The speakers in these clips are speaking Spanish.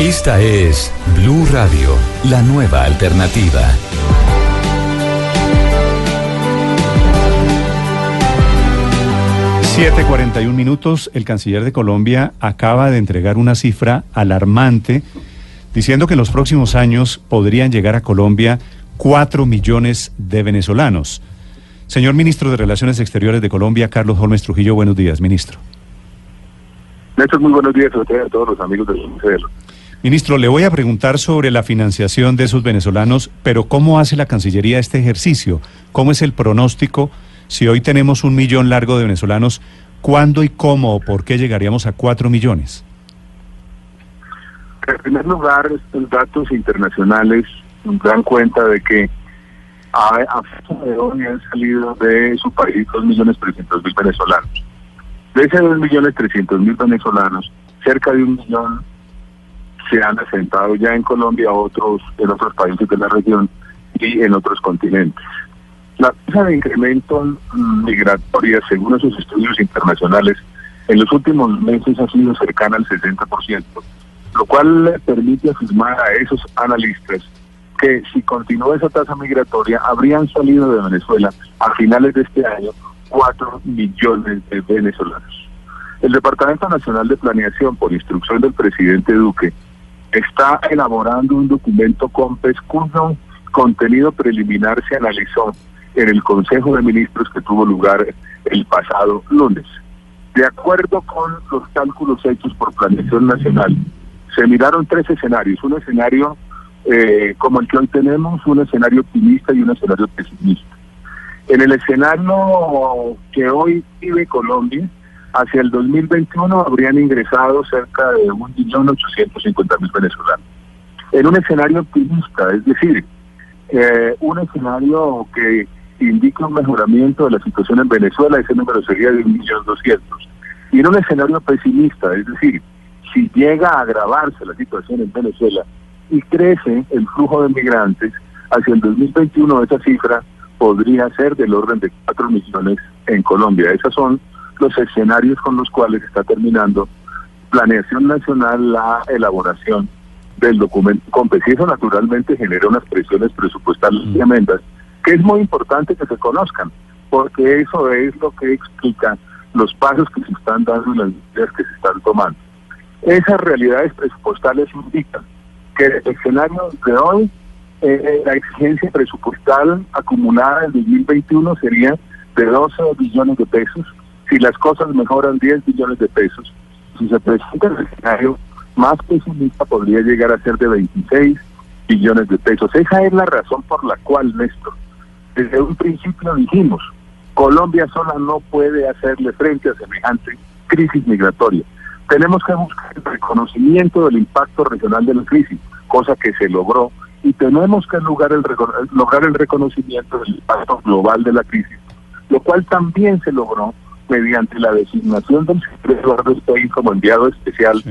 Esta es Blue Radio, la nueva alternativa. ...7.41 minutos... ...el canciller de Colombia acaba de entregar una cifra alarmante... ...diciendo que en los próximos años... ...podrían llegar a Colombia... ...4 millones de venezolanos... Señor ministro de Relaciones Exteriores de Colombia, Carlos Holmes Trujillo, buenos días, ministro. Néstor, muy buenos días a a todos los amigos del Consejo. Ministro, le voy a preguntar sobre la financiación de esos venezolanos, pero ¿cómo hace la Cancillería este ejercicio? ¿Cómo es el pronóstico? Si hoy tenemos un millón largo de venezolanos, ¿cuándo y cómo o por qué llegaríamos a cuatro millones? En primer lugar, los datos internacionales dan cuenta de que a, a de hoy han salido de su país dos millones trescientos mil venezolanos. De esos dos millones trescientos mil venezolanos, cerca de un millón se han asentado ya en Colombia, otros en otros países de la región y en otros continentes. La tasa de incremento migratoria, según esos estudios internacionales, en los últimos meses ha sido cercana al 60%, lo cual le permite afirmar a esos analistas que si continúa esa tasa migratoria, habrían salido de Venezuela a finales de este año 4 millones de venezolanos. El Departamento Nacional de Planeación, por instrucción del presidente Duque, está elaborando un documento COMPES cuyo contenido preliminar se analizó en el Consejo de Ministros que tuvo lugar el pasado lunes. De acuerdo con los cálculos hechos por Planeación Nacional, se miraron tres escenarios. Un escenario eh, como el que hoy tenemos, un escenario optimista y un escenario pesimista. En el escenario que hoy vive Colombia, hacia el 2021 habrían ingresado cerca de 1.850.000 venezolanos. En un escenario optimista, es decir, eh, un escenario que indica un mejoramiento de la situación en Venezuela, ese número sería de 1.200.000. Y en un escenario pesimista, es decir, si llega a agravarse la situación en Venezuela y crece el flujo de migrantes, hacia el 2021 esa cifra podría ser del orden de 4 millones en Colombia. Esas son los escenarios con los cuales está terminando Planeación Nacional la elaboración del documento. Y eso naturalmente genera unas presiones presupuestales y amendas que es muy importante que se conozcan, porque eso es lo que explica los pasos que se están dando y las medidas que se están tomando. Esas realidades presupuestales indican que el escenario de hoy, eh, la exigencia presupuestal acumulada en 2021 sería de 12 billones de pesos, si las cosas mejoran 10 billones de pesos, si se presenta el escenario más pesimista podría llegar a ser de 26 billones de pesos. Esa es la razón por la cual, Néstor, desde un principio dijimos, Colombia sola no puede hacerle frente a semejante crisis migratoria. Tenemos que buscar el reconocimiento del impacto regional de la crisis, cosa que se logró, y tenemos que lograr el, lograr el reconocimiento del impacto global de la crisis, lo cual también se logró mediante la designación del secretario Eduardo Stein como enviado especial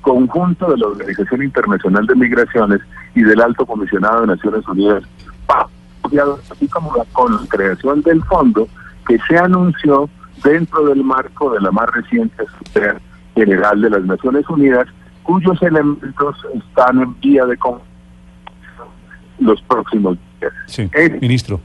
conjunto de la Organización Internacional de Migraciones y del Alto Comisionado de Naciones Unidas, así como la, con la creación del fondo que se anunció dentro del marco de la más reciente Asamblea General de las Naciones Unidas, cuyos elementos están en vía de los próximos días. Sí, ministro.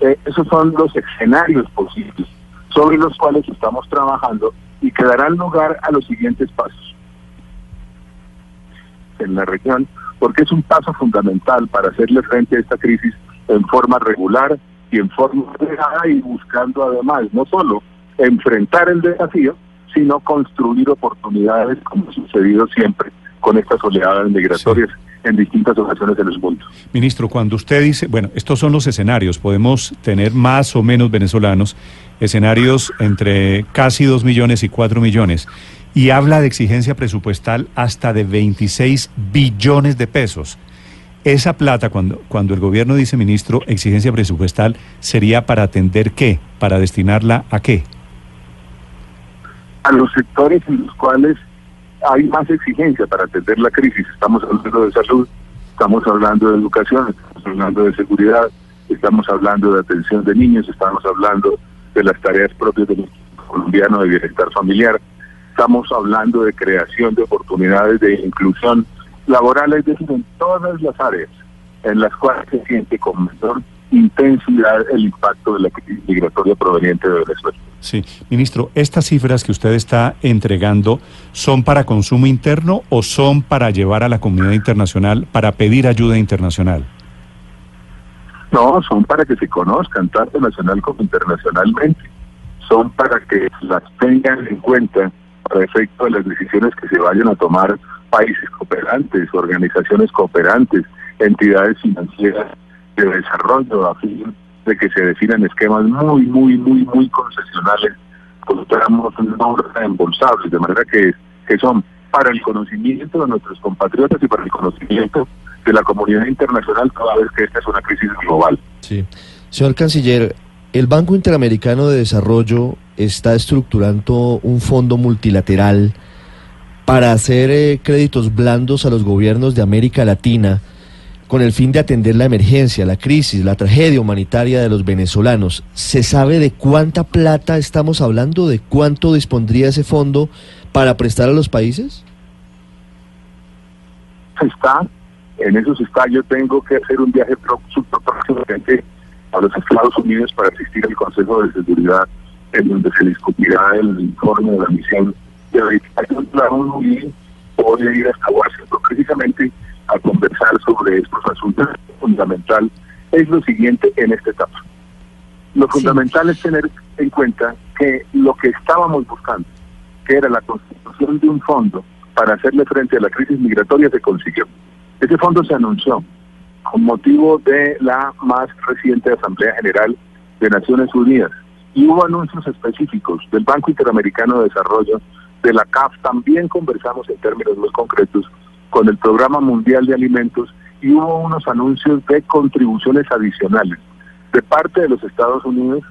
Eh, esos son los escenarios posibles sobre los cuales estamos trabajando y que darán lugar a los siguientes pasos en la región, porque es un paso fundamental para hacerle frente a esta crisis en forma regular y en forma ordenada y buscando además no solo enfrentar el desafío, sino construir oportunidades como ha sucedido siempre con estas oleadas migratorias en distintas ocasiones del mundo. Ministro, cuando usted dice, bueno, estos son los escenarios, podemos tener más o menos venezolanos, escenarios entre casi 2 millones y 4 millones, y habla de exigencia presupuestal hasta de 26 billones de pesos. Esa plata, cuando, cuando el gobierno dice, ministro, exigencia presupuestal, ¿sería para atender qué? ¿Para destinarla a qué? A los sectores en los cuales hay más exigencia para atender la crisis. Estamos hablando de salud, estamos hablando de educación, estamos hablando de seguridad, estamos hablando de atención de niños, estamos hablando de las tareas propias del colombiano de bienestar familiar, estamos hablando de creación de oportunidades de inclusión laboral, es decir, en todas las áreas en las cuales se siente con menor intensidad el impacto de la crisis migratoria proveniente de Venezuela. Sí, ministro, ¿estas cifras que usted está entregando son para consumo interno o son para llevar a la comunidad internacional, para pedir ayuda internacional? No, son para que se conozcan, tanto nacional como internacionalmente. Son para que las tengan en cuenta para efecto de las decisiones que se vayan a tomar países cooperantes, organizaciones cooperantes, entidades financieras de desarrollo a fin de que se definan esquemas muy, muy, muy, muy concesionales con tramos no reembolsables, de manera que, que son para el conocimiento de nuestros compatriotas y para el conocimiento de la comunidad internacional toda vez que esta es una crisis global. Sí. Señor Canciller, el Banco Interamericano de Desarrollo está estructurando un fondo multilateral para hacer eh, créditos blandos a los gobiernos de América Latina con el fin de atender la emergencia, la crisis, la tragedia humanitaria de los venezolanos. ¿Se sabe de cuánta plata estamos hablando? ¿De cuánto dispondría ese fondo para prestar a los países? Está, en eso se está. Yo tengo que hacer un viaje próximamente a los Estados Unidos para asistir al Consejo de Seguridad, en donde se discutirá el informe de la misión de verificación y voy a ir hasta Washington precisamente a conversar sobre estos asuntos. Fundamental es lo siguiente en esta etapa. Lo fundamental es tener en cuenta que lo que estábamos buscando, que era la constitución de un fondo para hacerle frente a la crisis migratoria, se consiguió. Ese fondo se anunció con motivo de la más reciente Asamblea General de Naciones Unidas y hubo anuncios específicos del Banco Interamericano de Desarrollo, de la CAF, también conversamos en términos muy concretos con el Programa Mundial de Alimentos y hubo unos anuncios de contribuciones adicionales de parte de los Estados Unidos,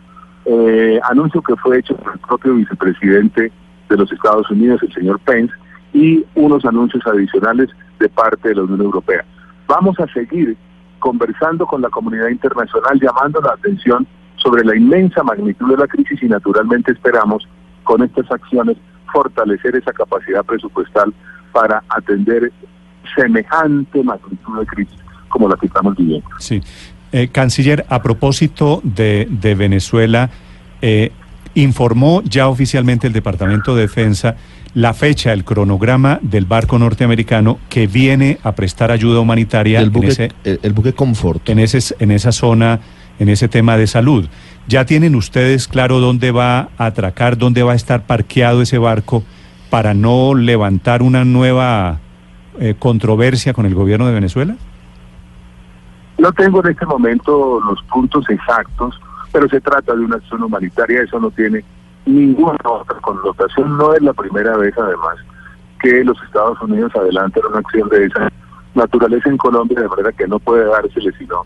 eh, anuncio que fue hecho por el propio vicepresidente de los Estados Unidos, el señor Pence, y unos anuncios adicionales de parte de la Unión Europea. Vamos a seguir conversando con la comunidad internacional, llamando la atención sobre la inmensa magnitud de la crisis y naturalmente esperamos con estas acciones fortalecer esa capacidad presupuestal para atender semejante magnitud de crisis como la que estamos viviendo. Sí. Eh, canciller, a propósito de, de Venezuela, eh, informó ya oficialmente el Departamento de Defensa la fecha, el cronograma del barco norteamericano que viene a prestar ayuda humanitaria el buque, en ese, el, el buque Comfort. En, ese, en esa zona, en ese tema de salud. ¿Ya tienen ustedes claro dónde va a atracar, dónde va a estar parqueado ese barco para no levantar una nueva eh, controversia con el gobierno de Venezuela? No tengo en este momento los puntos exactos, pero se trata de una acción humanitaria, eso no tiene ninguna otra connotación, no es la primera vez además que los Estados Unidos adelantan una acción de esa naturaleza en Colombia, de manera que no puede dársele sino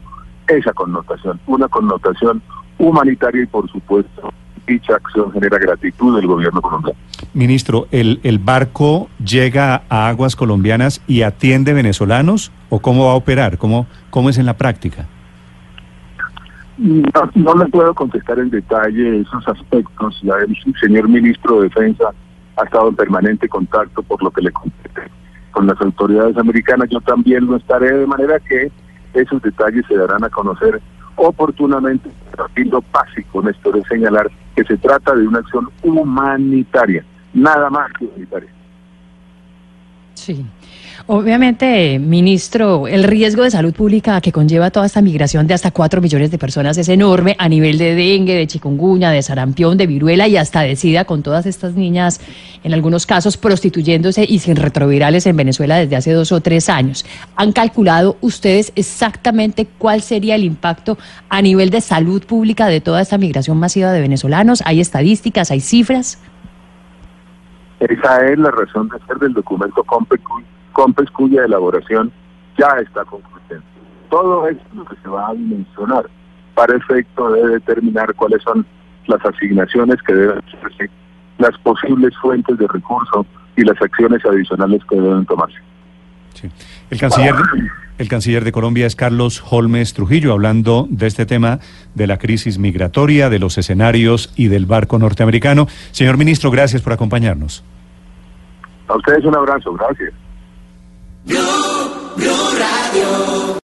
esa connotación, una connotación humanitaria y por supuesto dicha acción genera gratitud del gobierno colombiano. Ministro, ¿el, ¿el barco llega a aguas colombianas y atiende venezolanos o cómo va a operar? ¿Cómo, cómo es en la práctica? No, no le puedo contestar en detalle esos aspectos. Ya el señor ministro de Defensa ha estado en permanente contacto por lo que le compete con las autoridades americanas. Yo también lo estaré, de manera que esos detalles se darán a conocer oportunamente. Aquí lo básico, Néstor, es señalar que se trata de una acción humanitaria, nada más que humanitaria. Sí. Obviamente, ministro, el riesgo de salud pública que conlleva toda esta migración de hasta 4 millones de personas es enorme a nivel de dengue, de chikungunya, de sarampión, de viruela y hasta de sida con todas estas niñas, en algunos casos prostituyéndose y sin retrovirales en Venezuela desde hace dos o tres años. ¿Han calculado ustedes exactamente cuál sería el impacto a nivel de salud pública de toda esta migración masiva de venezolanos? ¿Hay estadísticas, hay cifras? Esa es la razón de ser del documento COMPECUI COMPES cuya elaboración ya está concluyendo. Todo esto es lo que se va a dimensionar para efecto de determinar cuáles son las asignaciones que deben hacerse, las posibles fuentes de recursos y las acciones adicionales que deben tomarse. Sí. El canciller, el canciller de Colombia es Carlos Holmes Trujillo, hablando de este tema de la crisis migratoria, de los escenarios y del barco norteamericano. Señor ministro, gracias por acompañarnos. A ustedes un abrazo, gracias. Blue, Blue Radio.